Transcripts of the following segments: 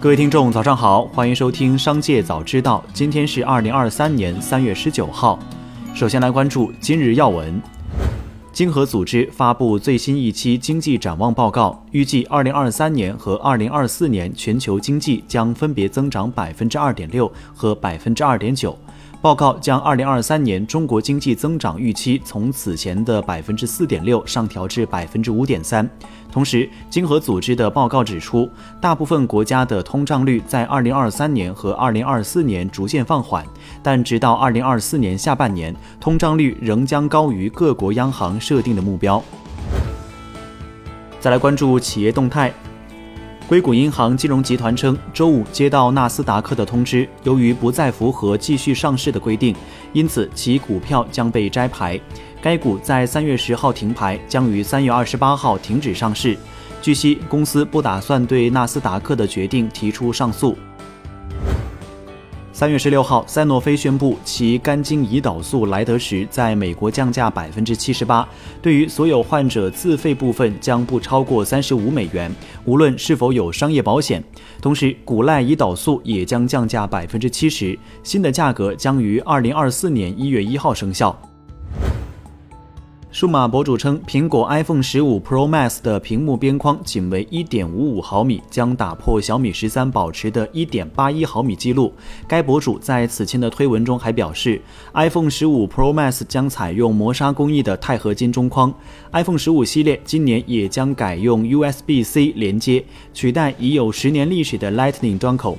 各位听众，早上好，欢迎收听《商界早知道》。今天是二零二三年三月十九号。首先来关注今日要闻。经合组织发布最新一期经济展望报告，预计二零二三年和二零二四年全球经济将分别增长百分之二点六和百分之二点九。报告将2023年中国经济增长预期从此前的百分之四点六上调至百分之五点三。同时，经合组织的报告指出，大部分国家的通胀率在2023年和2024年逐渐放缓，但直到2024年下半年，通胀率仍将高于各国央行设定的目标。再来关注企业动态。硅谷银行金融集团称，周五接到纳斯达克的通知，由于不再符合继续上市的规定，因此其股票将被摘牌。该股在三月十号停牌，将于三月二十八号停止上市。据悉，公司不打算对纳斯达克的决定提出上诉。三月十六号，赛诺菲宣布其肝精胰岛素莱德时在美国降价百分之七十八，对于所有患者自费部分将不超过三十五美元，无论是否有商业保险。同时，古赖胰岛素也将降价百分之七十，新的价格将于二零二四年一月一号生效。数码博主称，苹果 iPhone 十五 Pro Max 的屏幕边框仅为一点五五毫米，将打破小米十三保持的一点八一毫米记录。该博主在此前的推文中还表示，iPhone 十五 Pro Max 将采用磨砂工艺的钛合金中框。iPhone 十五系列今年也将改用 USB-C 连接，取代已有十年历史的 Lightning 端口。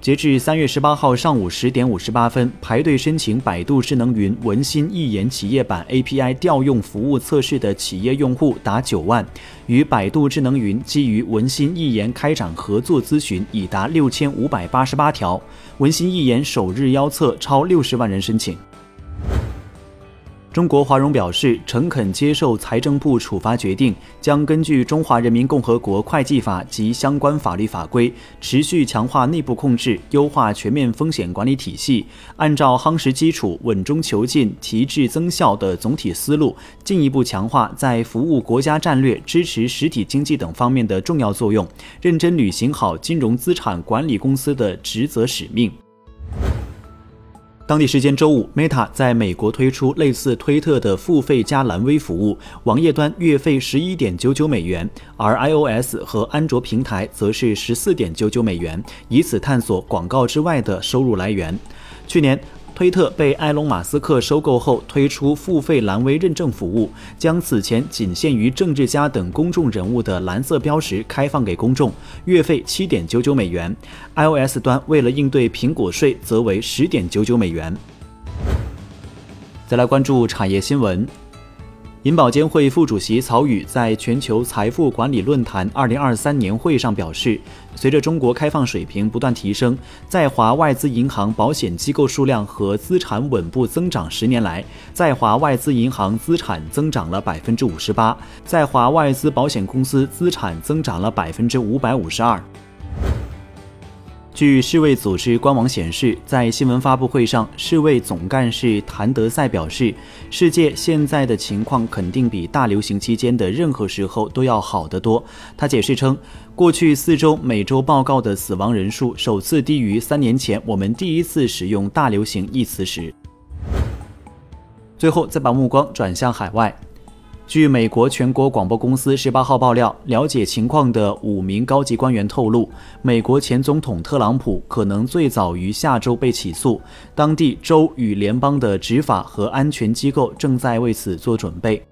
截至三月十八号上午十点五十八分，排队申请百度智能云文心一言企业版 API 调用服务测试的企业用户达九万，与百度智能云基于文心一言开展合作咨询已达六千五百八十八条，文心一言首日邀测超六十万人申请。中国华融表示，诚恳接受财政部处罚决定，将根据《中华人民共和国会计法》及相关法律法规，持续强化内部控制，优化全面风险管理体系，按照夯实基础、稳中求进、提质增效的总体思路，进一步强化在服务国家战略、支持实体经济等方面的重要作用，认真履行好金融资产管理公司的职责使命。当地时间周五，Meta 在美国推出类似推特的付费加蓝微服务，网页端月费十一点九九美元，而 iOS 和安卓平台则是十四点九九美元，以此探索广告之外的收入来源。去年。推特被埃隆·马斯克收购后，推出付费蓝微认证服务，将此前仅限于政治家等公众人物的蓝色标识开放给公众，月费七点九九美元。iOS 端为了应对苹果税，则为十点九九美元。再来关注产业新闻。银保监会副主席曹宇在全球财富管理论坛二零二三年会上表示，随着中国开放水平不断提升，在华外资银行保险机构数量和资产稳步增长。十年来，在华外资银行资产增长了百分之五十八，在华外资保险公司资产增长了百分之五百五十二。据世卫组织官网显示，在新闻发布会上，世卫总干事谭德赛表示，世界现在的情况肯定比大流行期间的任何时候都要好得多。他解释称，过去四周每周报告的死亡人数首次低于三年前我们第一次使用“大流行”一词时。最后，再把目光转向海外。据美国全国广播公司十八号爆料，了解情况的五名高级官员透露，美国前总统特朗普可能最早于下周被起诉，当地州与联邦的执法和安全机构正在为此做准备。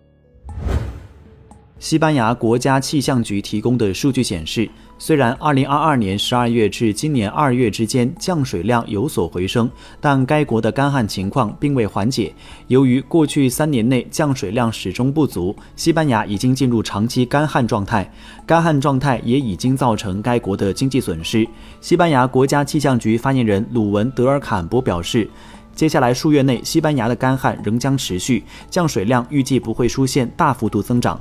西班牙国家气象局提供的数据显示，虽然2022年12月至今年2月之间降水量有所回升，但该国的干旱情况并未缓解。由于过去三年内降水量始终不足，西班牙已经进入长期干旱状态。干旱状态也已经造成该国的经济损失。西班牙国家气象局发言人鲁文德尔坎博表示，接下来数月内，西班牙的干旱仍将持续，降水量预计不会出现大幅度增长。